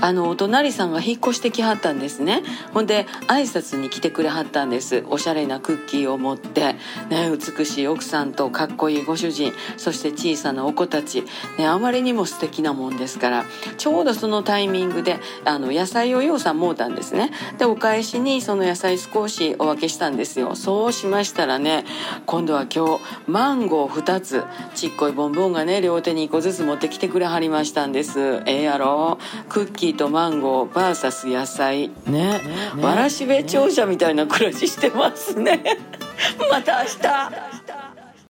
あのお隣さんが引っ越してきはったんですね。ほんで挨拶に来てくれはったんです。おしゃれなクッキーを持って、ね、美しい奥さんとかっこいいご主人そして小さなお子たち、ね、あまりにも素敵なもんですからちょうどそのタイミングであの野菜をようさんもうたんですね。でお返しにその野菜少しお分けしたんですよ。そうしましたらね今度は今日マンゴー2つちっこいボンボンがね両手に1個ずつ持ってきてくれはりましたんです。ええやろ。クッキーとマンゴー VS 野菜。ね。わらしべ長者みたいな暮らししてますね。また明日